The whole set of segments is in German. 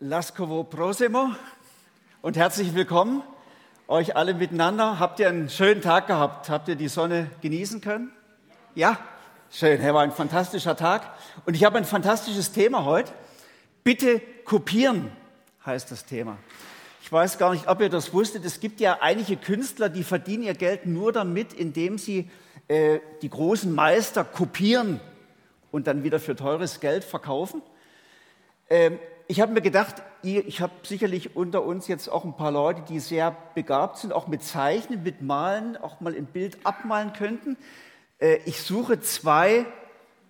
Lascovo Prosimo und herzlich willkommen euch alle miteinander. Habt ihr einen schönen Tag gehabt? Habt ihr die Sonne genießen können? Ja, schön. Er war ein fantastischer Tag. Und ich habe ein fantastisches Thema heute. Bitte kopieren heißt das Thema. Ich weiß gar nicht, ob ihr das wusstet. Es gibt ja einige Künstler, die verdienen ihr Geld nur damit, indem sie äh, die großen Meister kopieren und dann wieder für teures Geld verkaufen. Ähm, ich habe mir gedacht, ich habe sicherlich unter uns jetzt auch ein paar Leute, die sehr begabt sind, auch mit Zeichnen, mit Malen, auch mal ein Bild abmalen könnten. Äh, ich suche zwei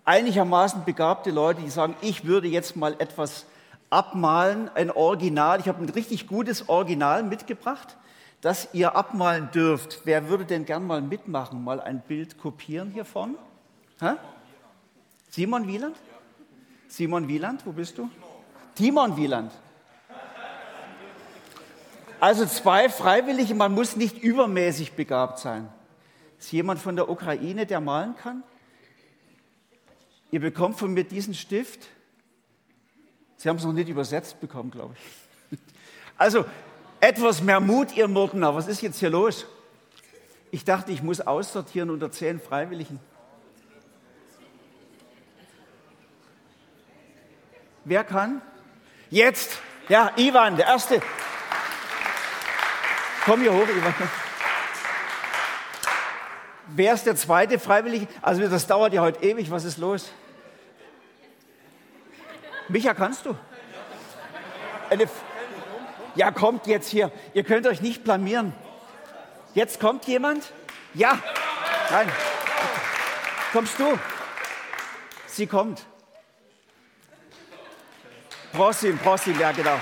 einigermaßen begabte Leute, die sagen, ich würde jetzt mal etwas abmalen, ein Original. Ich habe ein richtig gutes Original mitgebracht, das ihr abmalen dürft. Wer würde denn gern mal mitmachen, mal ein Bild kopieren hiervon? Hä? Simon Wieland? Simon Wieland, wo bist du? Timon Wieland. Also zwei Freiwillige, man muss nicht übermäßig begabt sein. Ist jemand von der Ukraine, der malen kann? Ihr bekommt von mir diesen Stift. Sie haben es noch nicht übersetzt bekommen, glaube ich. Also etwas mehr Mut, ihr Murtener. Was ist jetzt hier los? Ich dachte, ich muss aussortieren unter zehn Freiwilligen. Wer kann? Jetzt, ja, Ivan, der Erste. Komm hier hoch, Ivan. Wer ist der zweite Freiwillige? Also das dauert ja heute ewig, was ist los? Micha, kannst du? Ja, kommt jetzt hier. Ihr könnt euch nicht blamieren. Jetzt kommt jemand? Ja. Nein. Kommst du? Sie kommt. Prosim, Prosim, ja genau.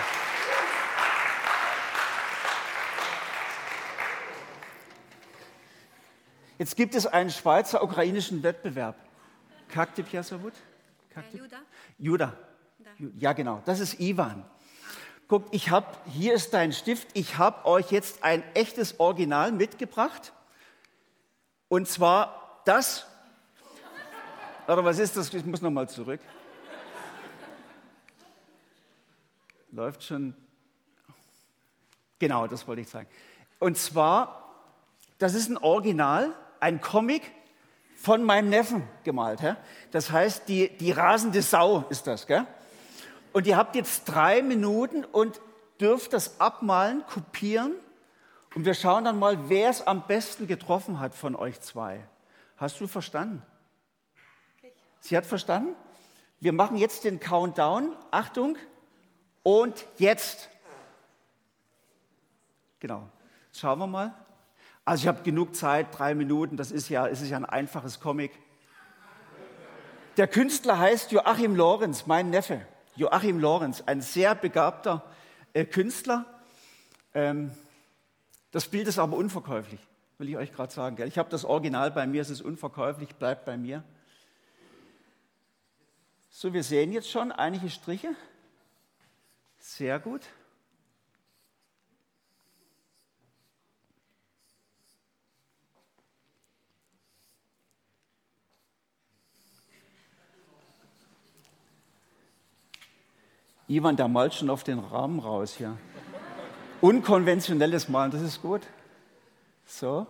Jetzt gibt es einen Schweizer-ukrainischen Wettbewerb. Kakte Piasawut? Kakte? Juda. Juda. Ja, genau. Das ist Ivan. Guck, ich habe, hier ist dein Stift. Ich habe euch jetzt ein echtes Original mitgebracht. Und zwar das. Oder was ist das? Ich muss nochmal zurück. Läuft schon. Genau, das wollte ich sagen. Und zwar, das ist ein Original, ein Comic von meinem Neffen gemalt. Hä? Das heißt, die, die rasende Sau ist das. Gell? Und ihr habt jetzt drei Minuten und dürft das abmalen, kopieren. Und wir schauen dann mal, wer es am besten getroffen hat von euch zwei. Hast du verstanden? Sie hat verstanden? Wir machen jetzt den Countdown. Achtung, und jetzt. Genau. Schauen wir mal. Also ich habe genug Zeit, drei Minuten, das ist ja, ist ja ein einfaches Comic. Der Künstler heißt Joachim Lorenz, mein Neffe. Joachim Lorenz, ein sehr begabter äh, Künstler. Ähm, das Bild ist aber unverkäuflich, will ich euch gerade sagen. Gell? Ich habe das Original bei mir, es ist unverkäuflich, bleibt bei mir. So, wir sehen jetzt schon einige Striche. Sehr gut. Ivan, der malt schon auf den Rahmen raus hier. Unkonventionelles Malen, das ist gut. So.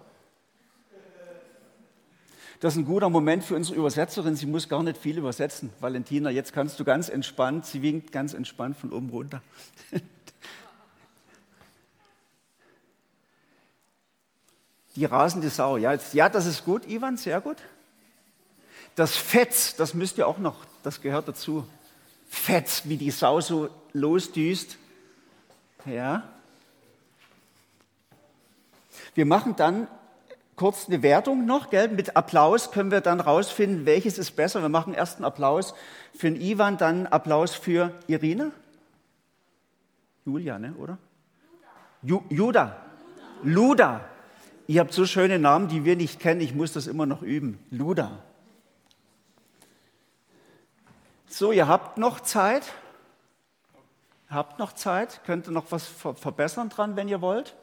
Das ist ein guter Moment für unsere Übersetzerin. Sie muss gar nicht viel übersetzen. Valentina, jetzt kannst du ganz entspannt, sie winkt ganz entspannt von oben runter. Die rasende Sau. Ja, jetzt, ja, das ist gut, Ivan, sehr gut. Das Fetz, das müsst ihr auch noch, das gehört dazu. Fetz, wie die Sau so losdüst. Ja. Wir machen dann kurz eine Wertung noch, gell? mit Applaus können wir dann rausfinden, welches ist besser. Wir machen erst einen Applaus für den Ivan, dann Applaus für Irina. Julia, ne, oder? Ju Juda. Luda. Ihr habt so schöne Namen, die wir nicht kennen. Ich muss das immer noch üben. Luda. So, ihr habt noch Zeit. Habt noch Zeit. Könnt ihr noch was verbessern dran, wenn ihr wollt?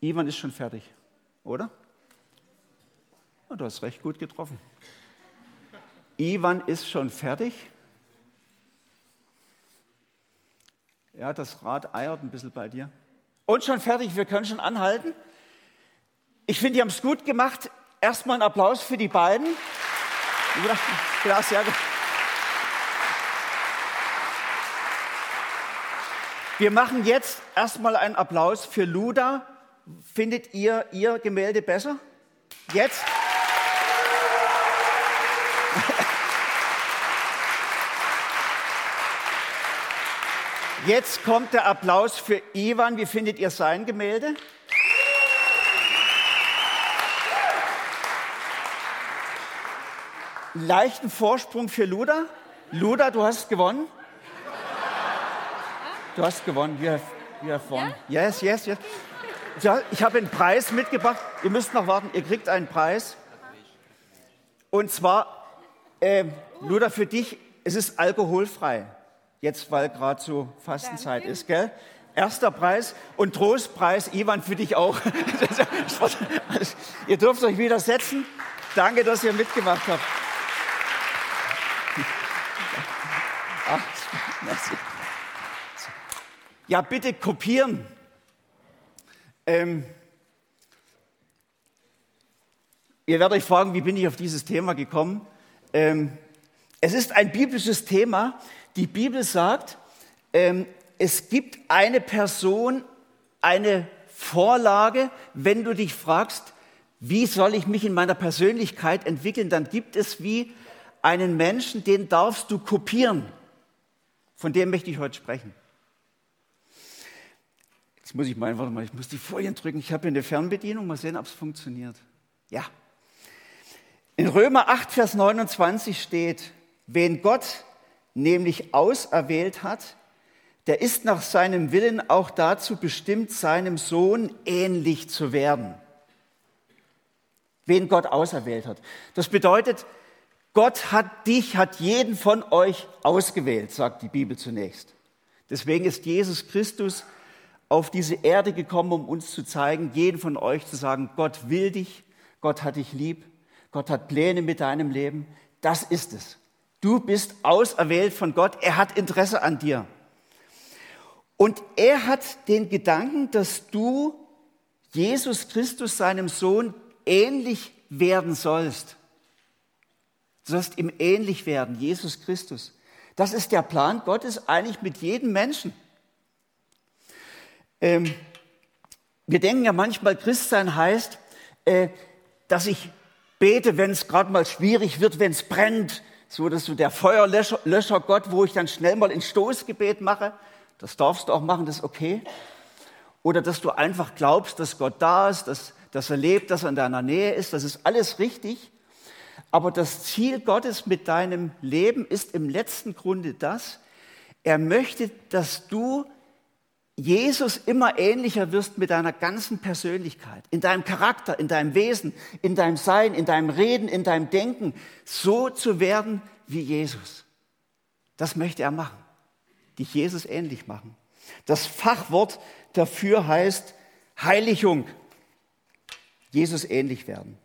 Ivan ist schon fertig oder? Ja, du hast recht gut getroffen. Ivan ist schon fertig. Ja, das Rad eiert ein bisschen bei dir. Und schon fertig, wir können schon anhalten. Ich finde, die haben es gut gemacht. Erstmal einen Applaus für die beiden. Wir machen jetzt erstmal einen Applaus für Luda. Findet ihr ihr Gemälde besser? Jetzt? Jetzt kommt der Applaus für Ivan. Wie findet ihr sein Gemälde? Leichten Vorsprung für Luda. Luda, du hast gewonnen. Du hast gewonnen. You have, you have won. Yes, yes, yes. Ja, ich habe einen Preis mitgebracht. Ihr müsst noch warten. Ihr kriegt einen Preis. Und zwar, äh, Luda, für dich, es ist alkoholfrei. Jetzt, weil gerade so Fastenzeit Danke. ist, gell? Erster Preis und Trostpreis, Ivan, für dich auch. ihr dürft euch wieder setzen. Danke, dass ihr mitgemacht habt. Ja, bitte kopieren. Ähm, ihr werdet euch fragen, wie bin ich auf dieses Thema gekommen? Ähm, es ist ein biblisches Thema, die Bibel sagt, ähm, es gibt eine Person, eine Vorlage, wenn du dich fragst, wie soll ich mich in meiner Persönlichkeit entwickeln, dann gibt es wie einen Menschen, den darfst du kopieren. Von dem möchte ich heute sprechen. Jetzt muss ich mal, warte mal, ich muss die Folien drücken. Ich habe hier eine Fernbedienung, mal sehen, ob es funktioniert. Ja. In Römer 8, Vers 29 steht, wen Gott nämlich auserwählt hat, der ist nach seinem Willen auch dazu bestimmt, seinem Sohn ähnlich zu werden. Wen Gott auserwählt hat. Das bedeutet, Gott hat dich, hat jeden von euch ausgewählt, sagt die Bibel zunächst. Deswegen ist Jesus Christus auf diese Erde gekommen, um uns zu zeigen, jeden von euch zu sagen, Gott will dich, Gott hat dich lieb, Gott hat Pläne mit deinem Leben. Das ist es. Du bist auserwählt von Gott. Er hat Interesse an dir. Und er hat den Gedanken, dass du Jesus Christus, seinem Sohn, ähnlich werden sollst. Du sollst ihm ähnlich werden, Jesus Christus. Das ist der Plan Gottes eigentlich mit jedem Menschen. Ähm, wir denken ja manchmal, Christsein heißt, äh, dass ich bete, wenn es gerade mal schwierig wird, wenn es brennt, so dass du der Feuerlöscher Gott, wo ich dann schnell mal ein Stoßgebet mache, das darfst du auch machen, das ist okay. Oder dass du einfach glaubst, dass Gott da ist, dass, dass er lebt, dass er in deiner Nähe ist, das ist alles richtig. Aber das Ziel Gottes mit deinem Leben ist im letzten Grunde das, er möchte, dass du Jesus immer ähnlicher wirst mit deiner ganzen Persönlichkeit, in deinem Charakter, in deinem Wesen, in deinem Sein, in deinem Reden, in deinem Denken, so zu werden wie Jesus. Das möchte er machen, dich Jesus ähnlich machen. Das Fachwort dafür heißt Heiligung, Jesus ähnlich werden.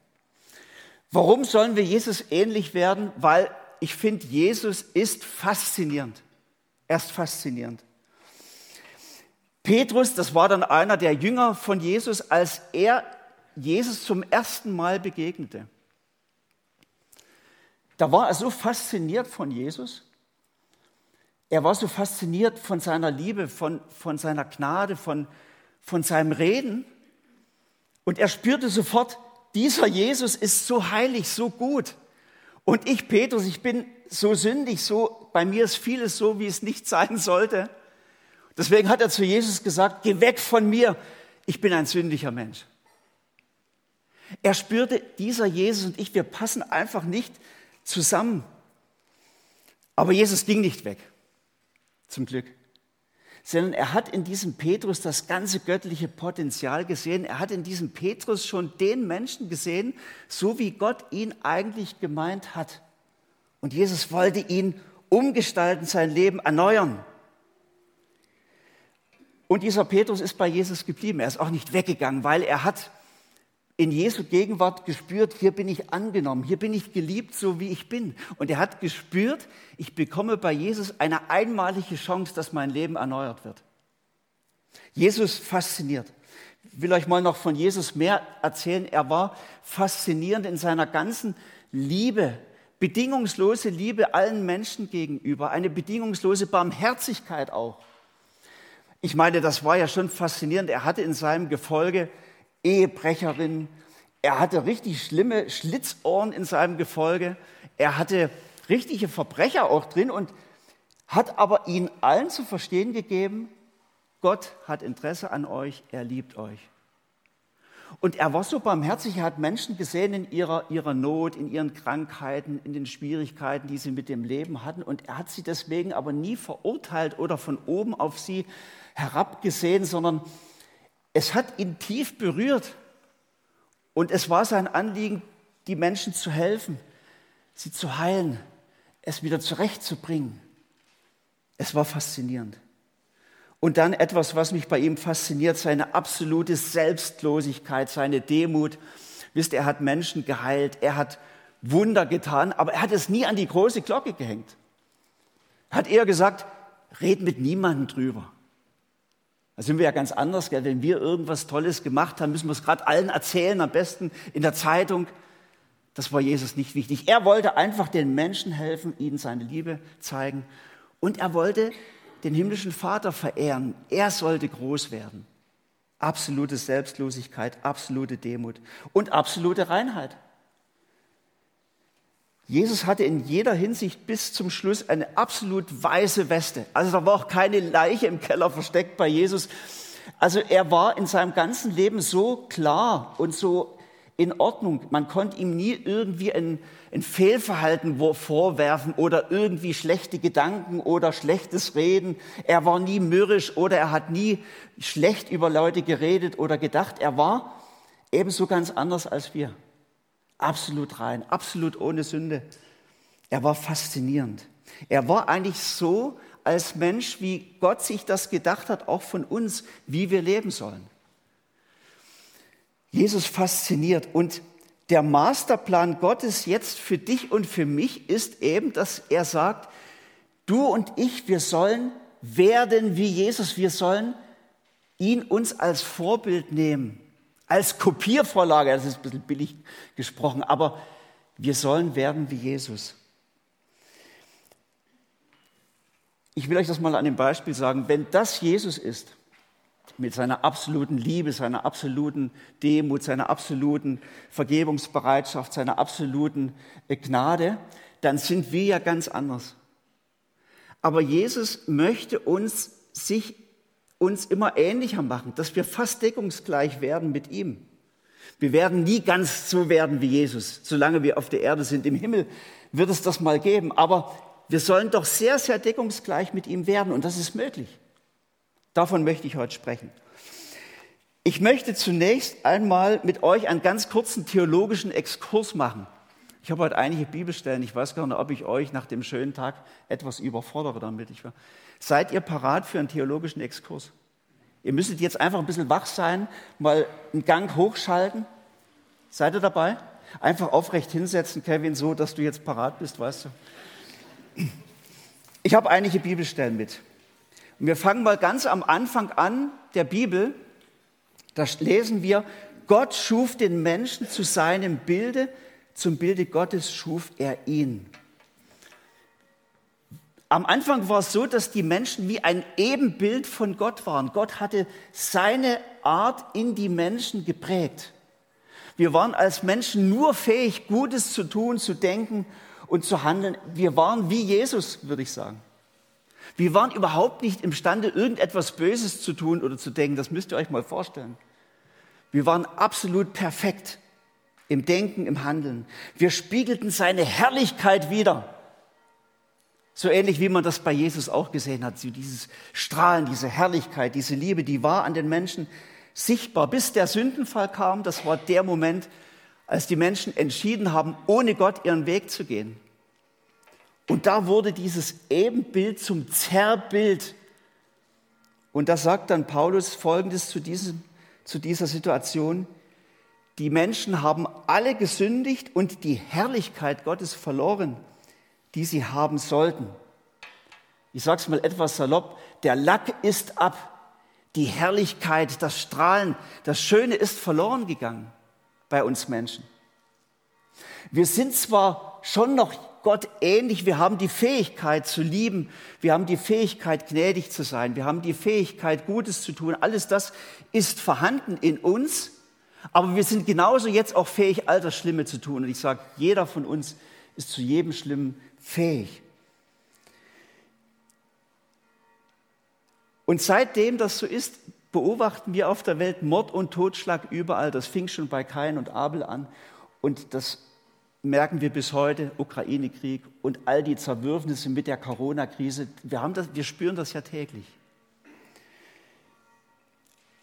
Warum sollen wir Jesus ähnlich werden? Weil ich finde, Jesus ist faszinierend. Er ist faszinierend. Petrus, das war dann einer der Jünger von Jesus, als er Jesus zum ersten Mal begegnete. Da war er so fasziniert von Jesus. Er war so fasziniert von seiner Liebe, von, von seiner Gnade, von, von seinem Reden. Und er spürte sofort, dieser Jesus ist so heilig, so gut. Und ich, Petrus, ich bin so sündig, so, bei mir ist vieles so, wie es nicht sein sollte. Deswegen hat er zu Jesus gesagt, geh weg von mir, ich bin ein sündiger Mensch. Er spürte, dieser Jesus und ich, wir passen einfach nicht zusammen. Aber Jesus ging nicht weg, zum Glück, sondern er hat in diesem Petrus das ganze göttliche Potenzial gesehen. Er hat in diesem Petrus schon den Menschen gesehen, so wie Gott ihn eigentlich gemeint hat. Und Jesus wollte ihn umgestalten, sein Leben erneuern. Und dieser Petrus ist bei Jesus geblieben. Er ist auch nicht weggegangen, weil er hat in Jesu Gegenwart gespürt, hier bin ich angenommen, hier bin ich geliebt, so wie ich bin. Und er hat gespürt, ich bekomme bei Jesus eine einmalige Chance, dass mein Leben erneuert wird. Jesus fasziniert. Ich will euch mal noch von Jesus mehr erzählen. Er war faszinierend in seiner ganzen Liebe, bedingungslose Liebe allen Menschen gegenüber, eine bedingungslose Barmherzigkeit auch. Ich meine, das war ja schon faszinierend. Er hatte in seinem Gefolge Ehebrecherin. Er hatte richtig schlimme Schlitzohren in seinem Gefolge. Er hatte richtige Verbrecher auch drin und hat aber ihnen allen zu verstehen gegeben, Gott hat Interesse an euch, er liebt euch. Und er war so barmherzig, er hat Menschen gesehen in ihrer, ihrer Not, in ihren Krankheiten, in den Schwierigkeiten, die sie mit dem Leben hatten. Und er hat sie deswegen aber nie verurteilt oder von oben auf sie herabgesehen, sondern es hat ihn tief berührt und es war sein Anliegen, die Menschen zu helfen, sie zu heilen, es wieder zurechtzubringen. Es war faszinierend. Und dann etwas, was mich bei ihm fasziniert, seine absolute Selbstlosigkeit, seine Demut. Wisst ihr, er hat Menschen geheilt, er hat Wunder getan, aber er hat es nie an die große Glocke gehängt. Er hat eher gesagt, red mit niemandem drüber. Da sind wir ja ganz anders, gell? wenn wir irgendwas Tolles gemacht haben, müssen wir es gerade allen erzählen, am besten in der Zeitung. Das war Jesus nicht wichtig. Er wollte einfach den Menschen helfen, ihnen seine Liebe zeigen. Und er wollte den himmlischen Vater verehren. Er sollte groß werden. Absolute Selbstlosigkeit, absolute Demut und absolute Reinheit. Jesus hatte in jeder Hinsicht bis zum Schluss eine absolut weiße Weste. Also da war auch keine Leiche im Keller versteckt bei Jesus. Also er war in seinem ganzen Leben so klar und so in Ordnung. Man konnte ihm nie irgendwie ein, ein Fehlverhalten vorwerfen oder irgendwie schlechte Gedanken oder schlechtes Reden. Er war nie mürrisch oder er hat nie schlecht über Leute geredet oder gedacht. Er war ebenso ganz anders als wir. Absolut rein, absolut ohne Sünde. Er war faszinierend. Er war eigentlich so als Mensch, wie Gott sich das gedacht hat, auch von uns, wie wir leben sollen. Jesus fasziniert und der Masterplan Gottes jetzt für dich und für mich ist eben, dass er sagt, du und ich, wir sollen werden wie Jesus, wir sollen ihn uns als Vorbild nehmen als Kopiervorlage, das ist ein bisschen billig gesprochen, aber wir sollen werden wie Jesus. Ich will euch das mal an dem Beispiel sagen, wenn das Jesus ist, mit seiner absoluten Liebe, seiner absoluten Demut, seiner absoluten Vergebungsbereitschaft, seiner absoluten Gnade, dann sind wir ja ganz anders. Aber Jesus möchte uns sich uns immer ähnlicher machen, dass wir fast deckungsgleich werden mit ihm. Wir werden nie ganz so werden wie Jesus, solange wir auf der Erde sind. Im Himmel wird es das mal geben, aber wir sollen doch sehr, sehr deckungsgleich mit ihm werden und das ist möglich. Davon möchte ich heute sprechen. Ich möchte zunächst einmal mit euch einen ganz kurzen theologischen Exkurs machen. Ich habe heute einige Bibelstellen. Ich weiß gar nicht, ob ich euch nach dem schönen Tag etwas überfordere damit. Ich Seid ihr parat für einen theologischen Exkurs? Ihr müsstet jetzt einfach ein bisschen wach sein, mal einen Gang hochschalten. Seid ihr dabei? Einfach aufrecht hinsetzen, Kevin, so, dass du jetzt parat bist, weißt du. Ich habe einige Bibelstellen mit. Und wir fangen mal ganz am Anfang an der Bibel. Da lesen wir, Gott schuf den Menschen zu seinem Bilde zum Bilde Gottes schuf er ihn. Am Anfang war es so, dass die Menschen wie ein Ebenbild von Gott waren. Gott hatte seine Art in die Menschen geprägt. Wir waren als Menschen nur fähig, Gutes zu tun, zu denken und zu handeln. Wir waren wie Jesus, würde ich sagen. Wir waren überhaupt nicht imstande, irgendetwas Böses zu tun oder zu denken. Das müsst ihr euch mal vorstellen. Wir waren absolut perfekt im Denken, im Handeln. Wir spiegelten seine Herrlichkeit wider. So ähnlich wie man das bei Jesus auch gesehen hat. So dieses Strahlen, diese Herrlichkeit, diese Liebe, die war an den Menschen sichtbar. Bis der Sündenfall kam, das war der Moment, als die Menschen entschieden haben, ohne Gott ihren Weg zu gehen. Und da wurde dieses Ebenbild zum Zerrbild. Und da sagt dann Paulus Folgendes zu, diesem, zu dieser Situation. Die Menschen haben alle gesündigt und die Herrlichkeit Gottes verloren, die sie haben sollten. Ich sage es mal etwas salopp, der Lack ist ab, die Herrlichkeit, das Strahlen, das Schöne ist verloren gegangen bei uns Menschen. Wir sind zwar schon noch Gott ähnlich, wir haben die Fähigkeit zu lieben, wir haben die Fähigkeit gnädig zu sein, wir haben die Fähigkeit Gutes zu tun, alles das ist vorhanden in uns, aber wir sind genauso jetzt auch fähig, all das Schlimme zu tun. Und ich sage, jeder von uns ist zu jedem Schlimmen fähig. Und seitdem das so ist, beobachten wir auf der Welt Mord und Totschlag überall. Das fing schon bei Kain und Abel an. Und das merken wir bis heute, Ukraine-Krieg und all die Zerwürfnisse mit der Corona-Krise. Wir, wir spüren das ja täglich.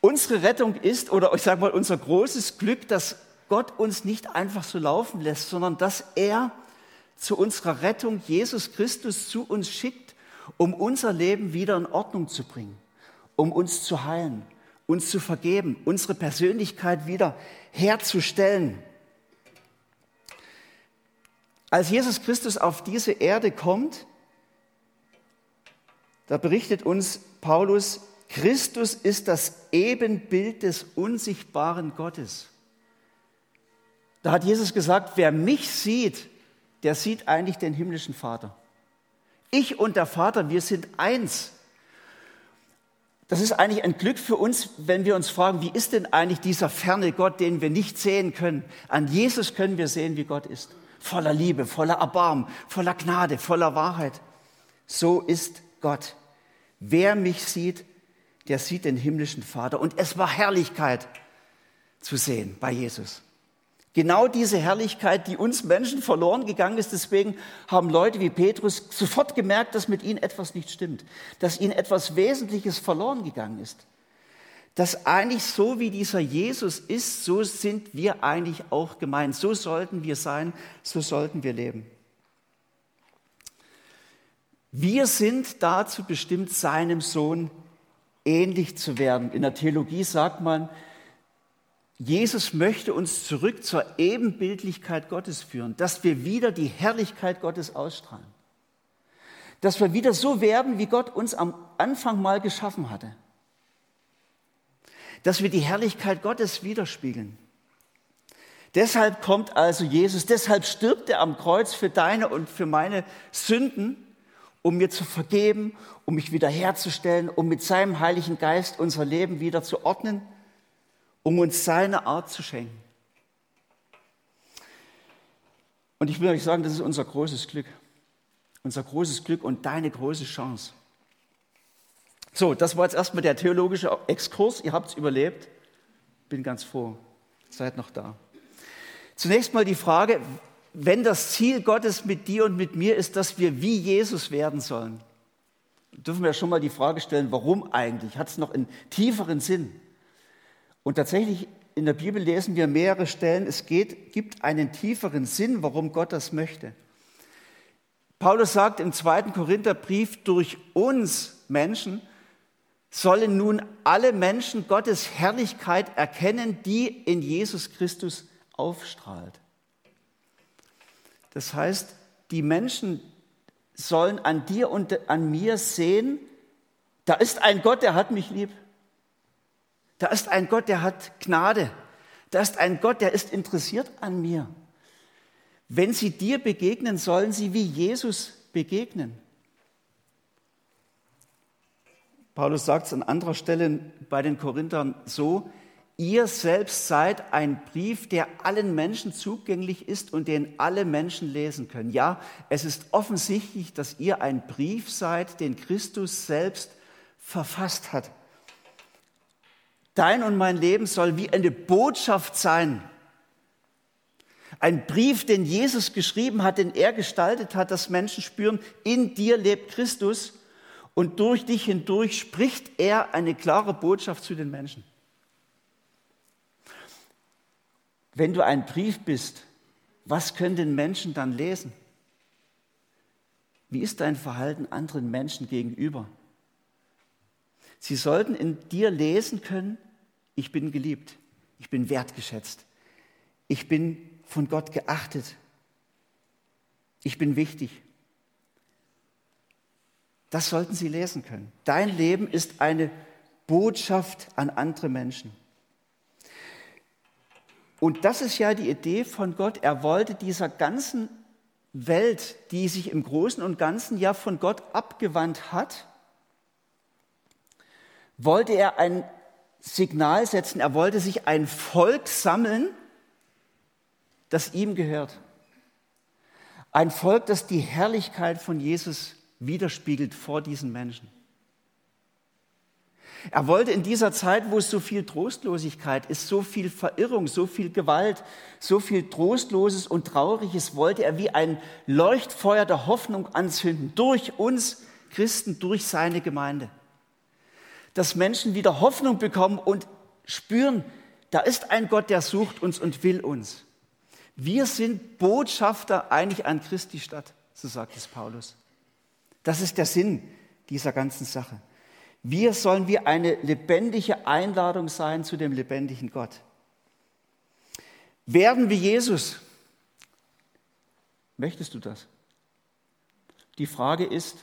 Unsere Rettung ist, oder ich sage mal, unser großes Glück, dass Gott uns nicht einfach so laufen lässt, sondern dass er zu unserer Rettung Jesus Christus zu uns schickt, um unser Leben wieder in Ordnung zu bringen, um uns zu heilen, uns zu vergeben, unsere Persönlichkeit wieder herzustellen. Als Jesus Christus auf diese Erde kommt, da berichtet uns Paulus, Christus ist das Ebenbild des unsichtbaren Gottes. Da hat Jesus gesagt, wer mich sieht, der sieht eigentlich den himmlischen Vater. Ich und der Vater, wir sind eins. Das ist eigentlich ein Glück für uns, wenn wir uns fragen, wie ist denn eigentlich dieser ferne Gott, den wir nicht sehen können? An Jesus können wir sehen, wie Gott ist. Voller Liebe, voller Erbarmen, voller Gnade, voller Wahrheit. So ist Gott. Wer mich sieht, der sieht den himmlischen Vater. Und es war Herrlichkeit zu sehen bei Jesus. Genau diese Herrlichkeit, die uns Menschen verloren gegangen ist. Deswegen haben Leute wie Petrus sofort gemerkt, dass mit ihnen etwas nicht stimmt, dass ihnen etwas Wesentliches verloren gegangen ist. Dass eigentlich so wie dieser Jesus ist, so sind wir eigentlich auch gemeint. So sollten wir sein, so sollten wir leben. Wir sind dazu bestimmt, seinem Sohn ähnlich zu werden. In der Theologie sagt man, Jesus möchte uns zurück zur Ebenbildlichkeit Gottes führen, dass wir wieder die Herrlichkeit Gottes ausstrahlen. Dass wir wieder so werden, wie Gott uns am Anfang mal geschaffen hatte. Dass wir die Herrlichkeit Gottes widerspiegeln. Deshalb kommt also Jesus, deshalb stirbt er am Kreuz für deine und für meine Sünden, um mir zu vergeben, um mich wiederherzustellen, um mit seinem Heiligen Geist unser Leben wieder zu ordnen, um uns seine Art zu schenken. Und ich will euch sagen, das ist unser großes Glück. Unser großes Glück und deine große Chance. So, das war jetzt erstmal der theologische Exkurs. Ihr habt es überlebt. Bin ganz froh. Seid noch da. Zunächst mal die Frage, wenn das Ziel Gottes mit dir und mit mir ist, dass wir wie Jesus werden sollen, dürfen wir schon mal die Frage stellen, warum eigentlich? Hat es noch einen tieferen Sinn? Und tatsächlich in der Bibel lesen wir mehrere Stellen, es geht, gibt einen tieferen Sinn, warum Gott das möchte. Paulus sagt im zweiten Korintherbrief, durch uns Menschen sollen nun alle Menschen Gottes Herrlichkeit erkennen, die in Jesus Christus aufstrahlt. Das heißt, die Menschen sollen an dir und an mir sehen, da ist ein Gott, der hat mich lieb. Da ist ein Gott, der hat Gnade. Da ist ein Gott, der ist interessiert an mir. Wenn sie dir begegnen, sollen sie wie Jesus begegnen. Paulus sagt es an anderer Stelle bei den Korinthern so, Ihr selbst seid ein Brief, der allen Menschen zugänglich ist und den alle Menschen lesen können. Ja, es ist offensichtlich, dass ihr ein Brief seid, den Christus selbst verfasst hat. Dein und mein Leben soll wie eine Botschaft sein. Ein Brief, den Jesus geschrieben hat, den er gestaltet hat, dass Menschen spüren, in dir lebt Christus und durch dich hindurch spricht er eine klare Botschaft zu den Menschen. Wenn du ein Brief bist, was können den Menschen dann lesen? Wie ist dein Verhalten anderen Menschen gegenüber? Sie sollten in dir lesen können, ich bin geliebt, ich bin wertgeschätzt, ich bin von Gott geachtet. Ich bin wichtig. Das sollten Sie lesen können. Dein Leben ist eine Botschaft an andere Menschen. Und das ist ja die Idee von Gott. Er wollte dieser ganzen Welt, die sich im Großen und Ganzen ja von Gott abgewandt hat, wollte er ein Signal setzen, er wollte sich ein Volk sammeln, das ihm gehört. Ein Volk, das die Herrlichkeit von Jesus widerspiegelt vor diesen Menschen. Er wollte in dieser Zeit, wo es so viel Trostlosigkeit ist, so viel Verirrung, so viel Gewalt, so viel Trostloses und Trauriges, wollte er wie ein Leuchtfeuer der Hoffnung anzünden, durch uns Christen, durch seine Gemeinde. Dass Menschen wieder Hoffnung bekommen und spüren, da ist ein Gott, der sucht uns und will uns. Wir sind Botschafter eigentlich an Christi Stadt, so sagt es Paulus. Das ist der Sinn dieser ganzen Sache. Wir sollen wie eine lebendige Einladung sein zu dem lebendigen Gott. Werden wie Jesus. Möchtest du das? Die Frage ist,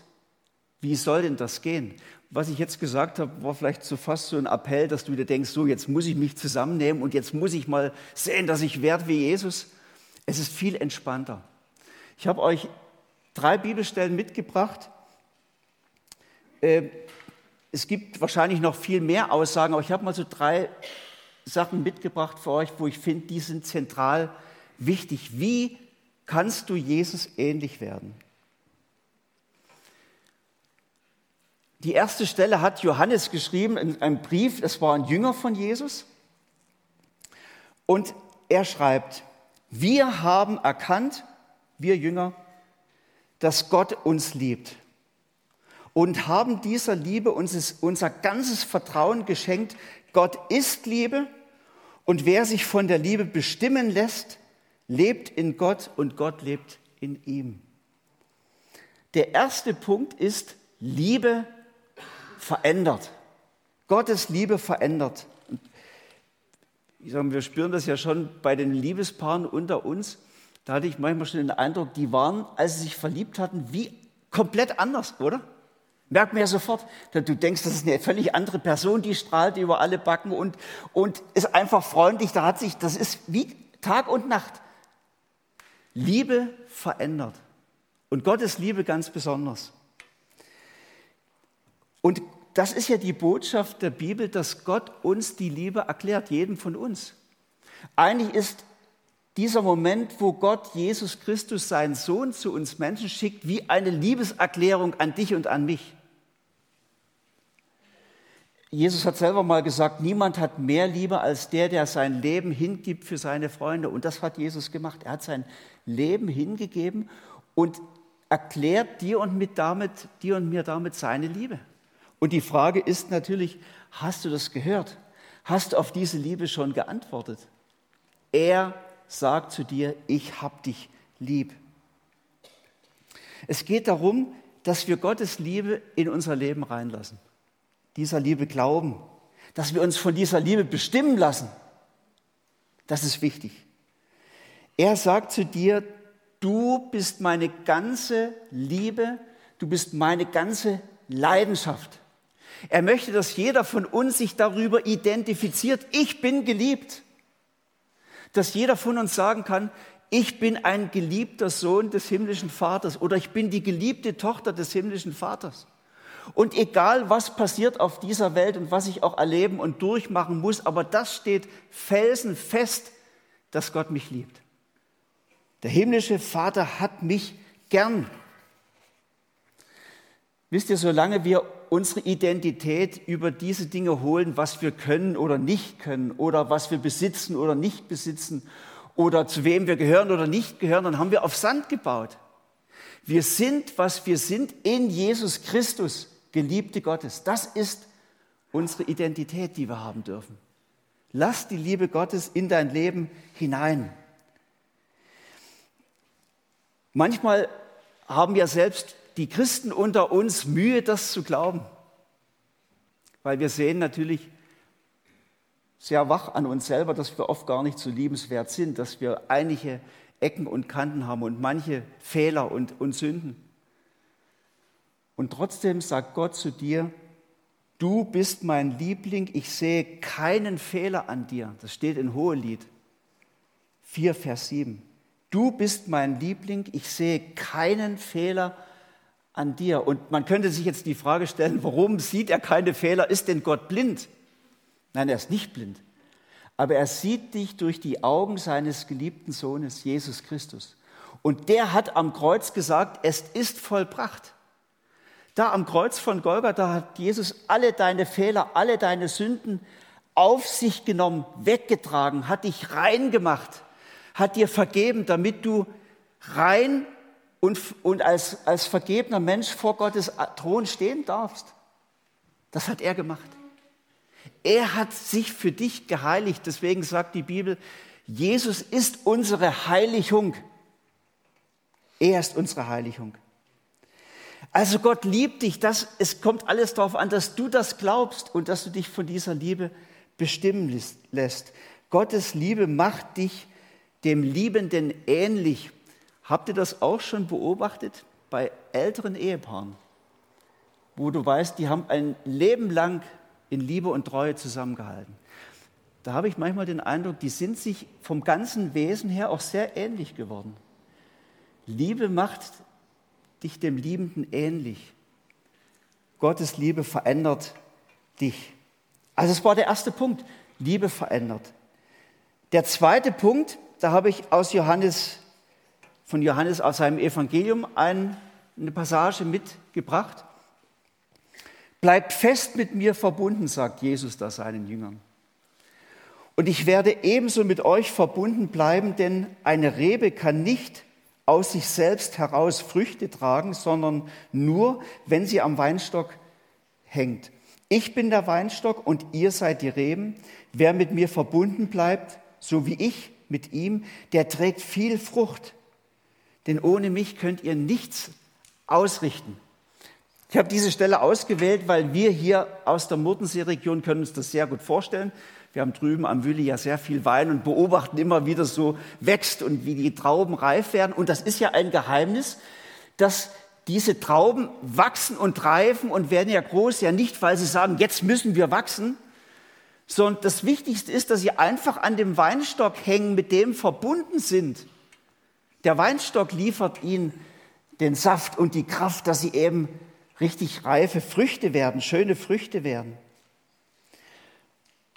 wie soll denn das gehen? Was ich jetzt gesagt habe, war vielleicht so fast so ein Appell, dass du dir denkst, so jetzt muss ich mich zusammennehmen und jetzt muss ich mal sehen, dass ich werde wie Jesus. Es ist viel entspannter. Ich habe euch drei Bibelstellen mitgebracht. Ähm, es gibt wahrscheinlich noch viel mehr Aussagen, aber ich habe mal so drei Sachen mitgebracht für euch, wo ich finde, die sind zentral wichtig. Wie kannst du Jesus ähnlich werden? Die erste Stelle hat Johannes geschrieben in einem Brief, das war ein Jünger von Jesus. Und er schreibt, wir haben erkannt, wir Jünger, dass Gott uns liebt und haben dieser Liebe unser ganzes Vertrauen geschenkt. Gott ist Liebe und wer sich von der Liebe bestimmen lässt, lebt in Gott und Gott lebt in ihm. Der erste Punkt ist, Liebe verändert. Gottes Liebe verändert. Sage, wir spüren das ja schon bei den Liebespaaren unter uns. Da hatte ich manchmal schon den Eindruck, die waren, als sie sich verliebt hatten, wie komplett anders, oder? Merkt man ja sofort. Du denkst, das ist eine völlig andere Person, die strahlt über alle Backen und, und ist einfach freundlich. Da hat sich, das ist wie Tag und Nacht. Liebe verändert. Und Gottes Liebe ganz besonders. Und das ist ja die Botschaft der Bibel, dass Gott uns die Liebe erklärt, jedem von uns. Eigentlich ist dieser Moment, wo Gott Jesus Christus, seinen Sohn, zu uns Menschen schickt, wie eine Liebeserklärung an dich und an mich. Jesus hat selber mal gesagt, niemand hat mehr Liebe als der, der sein Leben hingibt für seine Freunde. Und das hat Jesus gemacht. Er hat sein Leben hingegeben und erklärt dir und, mit damit, dir und mir damit seine Liebe. Und die Frage ist natürlich, hast du das gehört? Hast du auf diese Liebe schon geantwortet? Er sagt zu dir, ich hab dich lieb. Es geht darum, dass wir Gottes Liebe in unser Leben reinlassen dieser Liebe glauben, dass wir uns von dieser Liebe bestimmen lassen. Das ist wichtig. Er sagt zu dir, du bist meine ganze Liebe, du bist meine ganze Leidenschaft. Er möchte, dass jeder von uns sich darüber identifiziert, ich bin geliebt. Dass jeder von uns sagen kann, ich bin ein geliebter Sohn des himmlischen Vaters oder ich bin die geliebte Tochter des himmlischen Vaters. Und egal, was passiert auf dieser Welt und was ich auch erleben und durchmachen muss, aber das steht felsenfest, dass Gott mich liebt. Der himmlische Vater hat mich gern. Wisst ihr, solange wir unsere Identität über diese Dinge holen, was wir können oder nicht können oder was wir besitzen oder nicht besitzen oder zu wem wir gehören oder nicht gehören, dann haben wir auf Sand gebaut. Wir sind, was wir sind in Jesus Christus. Geliebte Gottes. Das ist unsere Identität, die wir haben dürfen. Lass die Liebe Gottes in dein Leben hinein. Manchmal haben ja selbst die Christen unter uns Mühe, das zu glauben, weil wir sehen natürlich, sehr wach an uns selber, dass wir oft gar nicht so liebenswert sind, dass wir einige Ecken und Kanten haben und manche Fehler und, und Sünden. Und trotzdem sagt Gott zu dir, du bist mein Liebling, ich sehe keinen Fehler an dir. Das steht in Hohelied 4, Vers 7. Du bist mein Liebling, ich sehe keinen Fehler an dir. Und man könnte sich jetzt die Frage stellen, warum sieht er keine Fehler? Ist denn Gott blind? Nein, er ist nicht blind. Aber er sieht dich durch die Augen seines geliebten Sohnes, Jesus Christus. Und der hat am Kreuz gesagt, es ist vollbracht. Da am Kreuz von Golgatha hat Jesus alle deine Fehler, alle deine Sünden auf sich genommen, weggetragen, hat dich rein gemacht, hat dir vergeben, damit du rein und, und als, als vergebener Mensch vor Gottes Thron stehen darfst. Das hat er gemacht. Er hat sich für dich geheiligt. Deswegen sagt die Bibel, Jesus ist unsere Heiligung. Er ist unsere Heiligung. Also Gott liebt dich. Das, es kommt alles darauf an, dass du das glaubst und dass du dich von dieser Liebe bestimmen lässt. Gottes Liebe macht dich dem Liebenden ähnlich. Habt ihr das auch schon beobachtet bei älteren Ehepaaren, wo du weißt, die haben ein Leben lang in Liebe und Treue zusammengehalten. Da habe ich manchmal den Eindruck, die sind sich vom ganzen Wesen her auch sehr ähnlich geworden. Liebe macht dich dem Liebenden ähnlich. Gottes Liebe verändert dich. Also es war der erste Punkt, Liebe verändert. Der zweite Punkt, da habe ich aus Johannes, von Johannes aus seinem Evangelium eine Passage mitgebracht. Bleibt fest mit mir verbunden, sagt Jesus da seinen Jüngern. Und ich werde ebenso mit euch verbunden bleiben, denn eine Rebe kann nicht aus sich selbst heraus Früchte tragen, sondern nur, wenn sie am Weinstock hängt. Ich bin der Weinstock und ihr seid die Reben. Wer mit mir verbunden bleibt, so wie ich mit ihm, der trägt viel Frucht. Denn ohne mich könnt ihr nichts ausrichten. Ich habe diese Stelle ausgewählt, weil wir hier aus der Murtensee-Region können uns das sehr gut vorstellen. Wir haben drüben am Wülli ja sehr viel Wein und beobachten immer, wie das so wächst und wie die Trauben reif werden. Und das ist ja ein Geheimnis, dass diese Trauben wachsen und reifen und werden ja groß, ja nicht, weil sie sagen, jetzt müssen wir wachsen, sondern das Wichtigste ist, dass sie einfach an dem Weinstock hängen, mit dem verbunden sind. Der Weinstock liefert ihnen den Saft und die Kraft, dass sie eben richtig reife Früchte werden, schöne Früchte werden.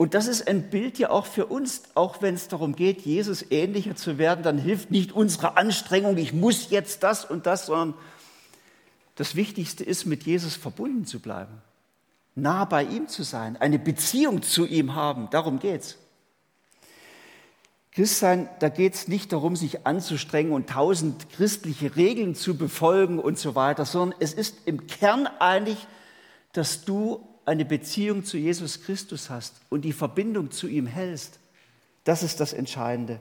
Und das ist ein Bild ja auch für uns, auch wenn es darum geht, Jesus ähnlicher zu werden, dann hilft nicht unsere Anstrengung, ich muss jetzt das und das, sondern das Wichtigste ist, mit Jesus verbunden zu bleiben, nah bei ihm zu sein, eine Beziehung zu ihm haben, darum geht's. Christsein, da geht es nicht darum, sich anzustrengen und tausend christliche Regeln zu befolgen und so weiter, sondern es ist im Kern eigentlich, dass du eine Beziehung zu Jesus Christus hast und die Verbindung zu ihm hältst. Das ist das Entscheidende.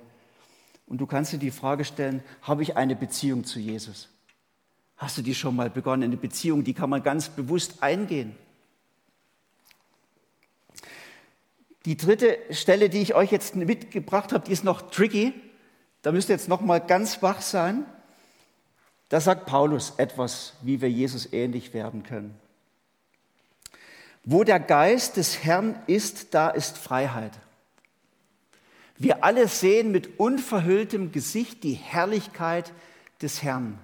Und du kannst dir die Frage stellen, habe ich eine Beziehung zu Jesus? Hast du die schon mal begonnen? Eine Beziehung, die kann man ganz bewusst eingehen. Die dritte Stelle, die ich euch jetzt mitgebracht habe, die ist noch tricky. Da müsst ihr jetzt noch mal ganz wach sein. Da sagt Paulus etwas, wie wir Jesus ähnlich werden können. Wo der Geist des Herrn ist, da ist Freiheit. Wir alle sehen mit unverhülltem Gesicht die Herrlichkeit des Herrn.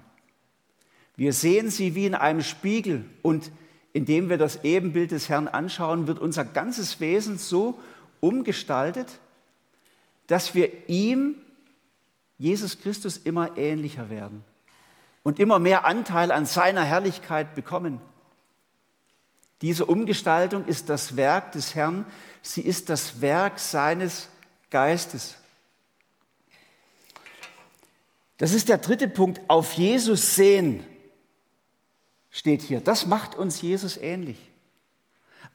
Wir sehen sie wie in einem Spiegel und indem wir das Ebenbild des Herrn anschauen, wird unser ganzes Wesen so umgestaltet, dass wir ihm, Jesus Christus, immer ähnlicher werden und immer mehr Anteil an seiner Herrlichkeit bekommen. Diese Umgestaltung ist das Werk des Herrn, sie ist das Werk seines Geistes. Das ist der dritte Punkt, auf Jesus sehen steht hier. Das macht uns Jesus ähnlich.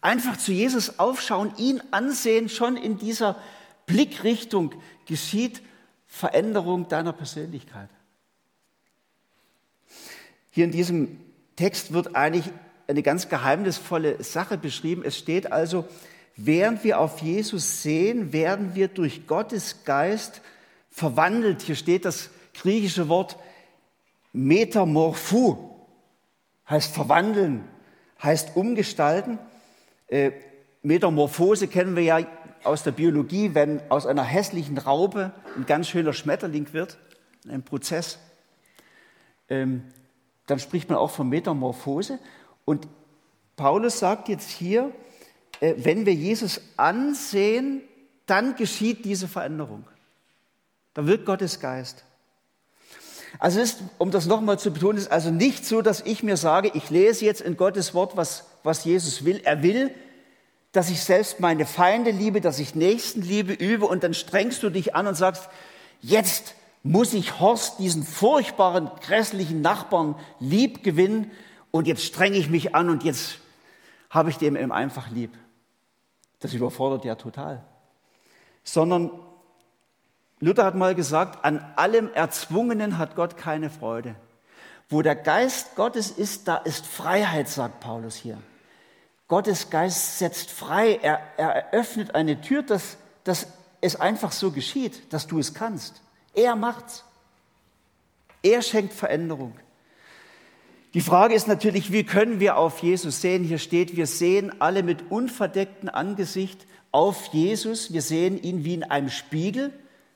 Einfach zu Jesus aufschauen, ihn ansehen, schon in dieser Blickrichtung geschieht Veränderung deiner Persönlichkeit. Hier in diesem Text wird eigentlich eine ganz geheimnisvolle Sache beschrieben. Es steht also, während wir auf Jesus sehen, werden wir durch Gottes Geist verwandelt. Hier steht das griechische Wort Metamorphu, heißt verwandeln, heißt umgestalten. Äh, Metamorphose kennen wir ja aus der Biologie, wenn aus einer hässlichen Raupe ein ganz schöner Schmetterling wird, ein Prozess. Ähm, dann spricht man auch von Metamorphose. Und Paulus sagt jetzt hier, äh, wenn wir Jesus ansehen, dann geschieht diese Veränderung. Da wirkt Gottes Geist. Also ist, um das nochmal zu betonen, ist also nicht so, dass ich mir sage, ich lese jetzt in Gottes Wort, was, was Jesus will. Er will, dass ich selbst meine Feinde liebe, dass ich Nächstenliebe übe und dann strengst du dich an und sagst, jetzt muss ich Horst, diesen furchtbaren, grässlichen Nachbarn, lieb gewinnen und jetzt strenge ich mich an und jetzt habe ich dem eben einfach lieb. Das überfordert ja total. Sondern Luther hat mal gesagt, an allem Erzwungenen hat Gott keine Freude. Wo der Geist Gottes ist, da ist Freiheit, sagt Paulus hier. Gottes Geist setzt frei, er, er eröffnet eine Tür, dass, dass es einfach so geschieht, dass du es kannst. Er macht's. Er schenkt Veränderung. Die Frage ist natürlich, wie können wir auf Jesus sehen? Hier steht, wir sehen alle mit unverdecktem Angesicht auf Jesus. Wir sehen ihn wie in einem Spiegel,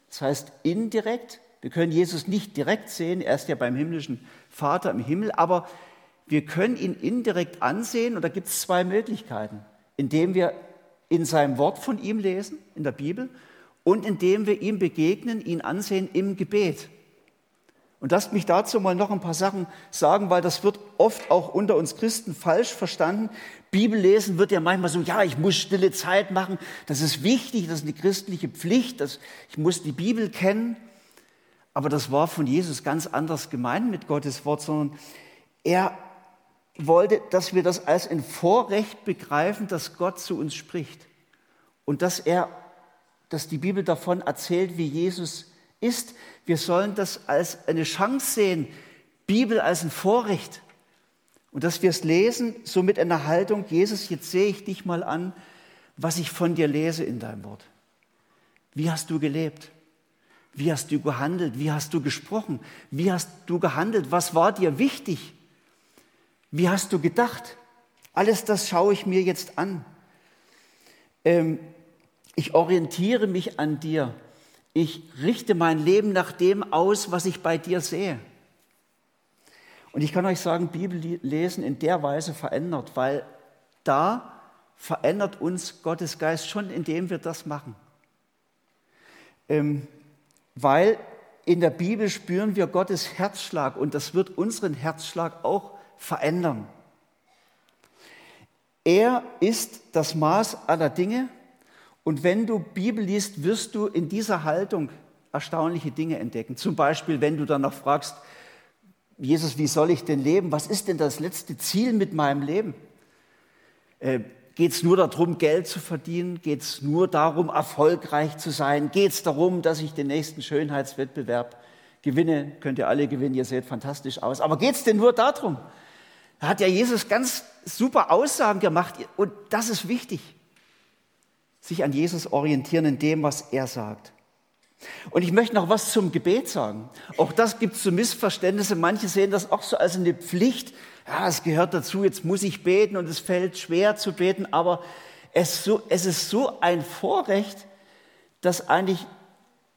das heißt indirekt. Wir können Jesus nicht direkt sehen, er ist ja beim himmlischen Vater im Himmel, aber wir können ihn indirekt ansehen und da gibt es zwei Möglichkeiten, indem wir in seinem Wort von ihm lesen, in der Bibel, und indem wir ihm begegnen, ihn ansehen im Gebet. Und lasst mich dazu mal noch ein paar Sachen sagen, weil das wird oft auch unter uns Christen falsch verstanden. Bibellesen wird ja manchmal so, ja, ich muss stille Zeit machen, das ist wichtig, das ist eine christliche Pflicht, das, ich muss die Bibel kennen. Aber das war von Jesus ganz anders gemeint mit Gottes Wort, sondern er wollte, dass wir das als ein Vorrecht begreifen, dass Gott zu uns spricht und dass er dass die Bibel davon erzählt, wie Jesus ist. Wir sollen das als eine Chance sehen, Bibel als ein Vorrecht. Und dass wir es lesen, so mit einer Haltung, Jesus, jetzt sehe ich dich mal an, was ich von dir lese in deinem Wort. Wie hast du gelebt? Wie hast du gehandelt? Wie hast du gesprochen? Wie hast du gehandelt? Was war dir wichtig? Wie hast du gedacht? Alles das schaue ich mir jetzt an. Ähm, ich orientiere mich an dir. Ich richte mein Leben nach dem aus, was ich bei dir sehe. Und ich kann euch sagen, Bibel lesen in der Weise verändert, weil da verändert uns Gottes Geist schon, indem wir das machen. Ähm, weil in der Bibel spüren wir Gottes Herzschlag und das wird unseren Herzschlag auch verändern. Er ist das Maß aller Dinge und wenn du Bibel liest, wirst du in dieser Haltung erstaunliche Dinge entdecken. Zum Beispiel, wenn du dann noch fragst, Jesus, wie soll ich denn leben? Was ist denn das letzte Ziel mit meinem Leben? Äh, Geht es nur darum, Geld zu verdienen? Geht es nur darum, erfolgreich zu sein? Geht es darum, dass ich den nächsten Schönheitswettbewerb gewinne? Könnt ihr alle gewinnen, ihr seht fantastisch aus. Aber geht es denn nur darum? Da hat ja Jesus ganz super Aussagen gemacht und das ist wichtig sich an Jesus orientieren in dem, was er sagt. Und ich möchte noch was zum Gebet sagen. Auch das gibt es so Missverständnisse. Manche sehen das auch so als eine Pflicht. Ja, es gehört dazu, jetzt muss ich beten und es fällt schwer zu beten. Aber es, so, es ist so ein Vorrecht, dass eigentlich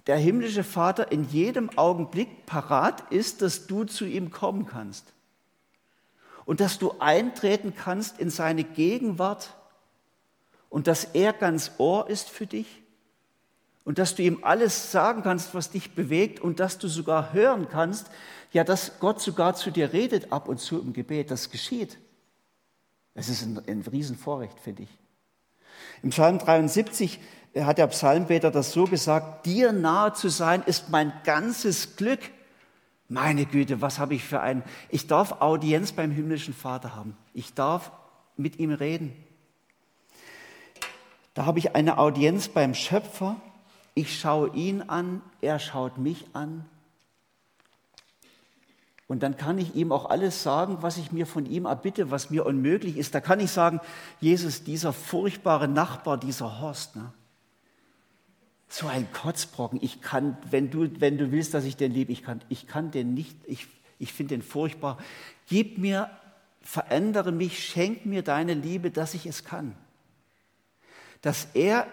der himmlische Vater in jedem Augenblick parat ist, dass du zu ihm kommen kannst. Und dass du eintreten kannst in seine Gegenwart und dass er ganz Ohr ist für dich und dass du ihm alles sagen kannst, was dich bewegt und dass du sogar hören kannst, ja, dass Gott sogar zu dir redet ab und zu im Gebet. Das geschieht. Es ist ein, ein Riesenvorrecht für dich. Im Psalm 73 hat der Psalmbeter das so gesagt, dir nahe zu sein ist mein ganzes Glück. Meine Güte, was habe ich für einen. Ich darf Audienz beim himmlischen Vater haben. Ich darf mit ihm reden. Da habe ich eine Audienz beim Schöpfer. Ich schaue ihn an, er schaut mich an. Und dann kann ich ihm auch alles sagen, was ich mir von ihm erbitte, was mir unmöglich ist. Da kann ich sagen, Jesus, dieser furchtbare Nachbar, dieser Horst, ne? so ein Kotzbrocken, ich kann, wenn du, wenn du willst, dass ich den liebe, ich kann, ich kann den nicht, ich, ich finde den furchtbar. Gib mir, verändere mich, schenk mir deine Liebe, dass ich es kann. Dass er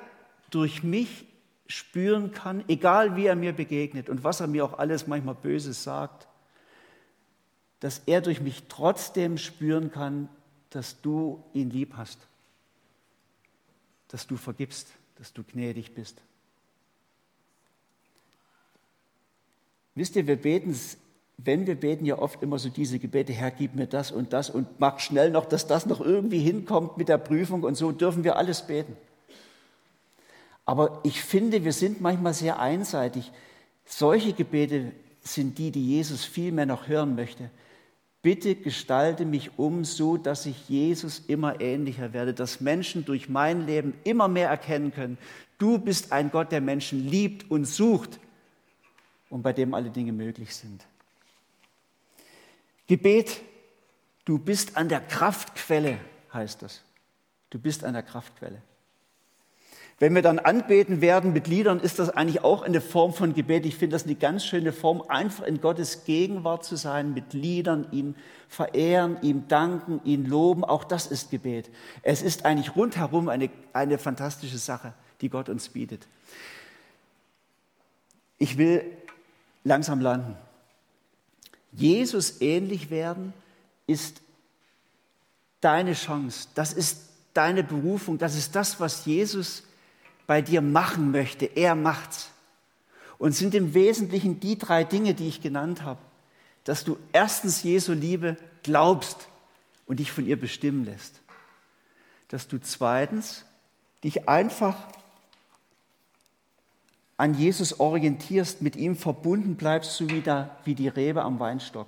durch mich spüren kann, egal wie er mir begegnet und was er mir auch alles manchmal Böses sagt, dass er durch mich trotzdem spüren kann, dass du ihn lieb hast, dass du vergibst, dass du gnädig bist. Wisst ihr, wir beten, wenn wir beten ja oft immer so diese Gebete, Herr, gib mir das und das und mach schnell noch, dass das noch irgendwie hinkommt mit der Prüfung und so dürfen wir alles beten. Aber ich finde, wir sind manchmal sehr einseitig. Solche Gebete sind die, die Jesus viel mehr noch hören möchte. Bitte gestalte mich um so, dass ich Jesus immer ähnlicher werde, dass Menschen durch mein Leben immer mehr erkennen können, du bist ein Gott, der Menschen liebt und sucht und bei dem alle Dinge möglich sind. Gebet, du bist an der Kraftquelle, heißt das. Du bist an der Kraftquelle. Wenn wir dann anbeten werden mit Liedern, ist das eigentlich auch eine Form von Gebet. Ich finde das eine ganz schöne Form, einfach in Gottes Gegenwart zu sein, mit Liedern, ihn verehren, ihm danken, ihn loben. Auch das ist Gebet. Es ist eigentlich rundherum eine, eine fantastische Sache, die Gott uns bietet. Ich will langsam landen. Jesus ähnlich werden ist deine Chance. Das ist deine Berufung. Das ist das, was Jesus bei dir machen möchte. Er macht's. Und sind im Wesentlichen die drei Dinge, die ich genannt habe. Dass du erstens Jesu Liebe glaubst und dich von ihr bestimmen lässt. Dass du zweitens dich einfach an Jesus orientierst, mit ihm verbunden bleibst, so wie, da, wie die Rebe am Weinstock.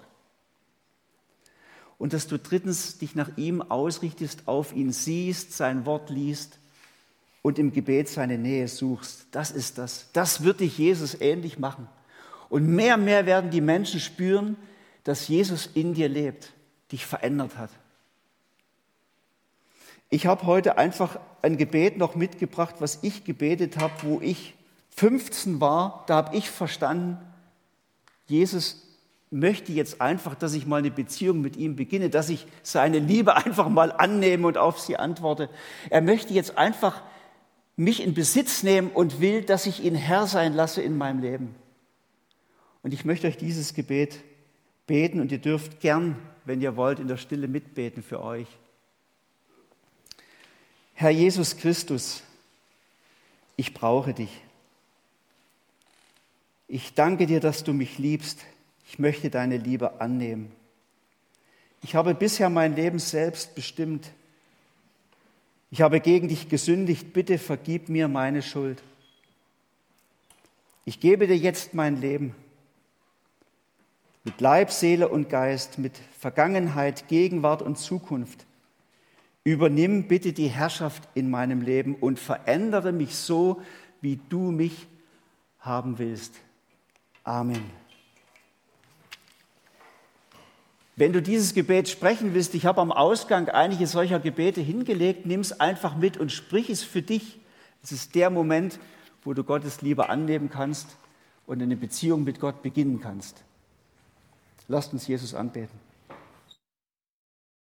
Und dass du drittens dich nach ihm ausrichtest, auf ihn siehst, sein Wort liest und im Gebet seine Nähe suchst. Das ist das. Das wird dich Jesus ähnlich machen. Und mehr und mehr werden die Menschen spüren, dass Jesus in dir lebt, dich verändert hat. Ich habe heute einfach ein Gebet noch mitgebracht, was ich gebetet habe, wo ich 15 war, da habe ich verstanden, Jesus möchte jetzt einfach, dass ich mal eine Beziehung mit ihm beginne, dass ich seine Liebe einfach mal annehme und auf sie antworte. Er möchte jetzt einfach mich in Besitz nehmen und will, dass ich ihn Herr sein lasse in meinem Leben. Und ich möchte euch dieses Gebet beten und ihr dürft gern, wenn ihr wollt, in der Stille mitbeten für euch. Herr Jesus Christus, ich brauche dich. Ich danke dir, dass du mich liebst. Ich möchte deine Liebe annehmen. Ich habe bisher mein Leben selbst bestimmt. Ich habe gegen dich gesündigt, bitte vergib mir meine Schuld. Ich gebe dir jetzt mein Leben mit Leib, Seele und Geist, mit Vergangenheit, Gegenwart und Zukunft. Übernimm bitte die Herrschaft in meinem Leben und verändere mich so, wie du mich haben willst. Amen. Wenn du dieses Gebet sprechen willst, ich habe am Ausgang einige solcher Gebete hingelegt, nimm es einfach mit und sprich es für dich. Es ist der Moment, wo du Gottes Liebe annehmen kannst und eine Beziehung mit Gott beginnen kannst. Lasst uns Jesus anbeten.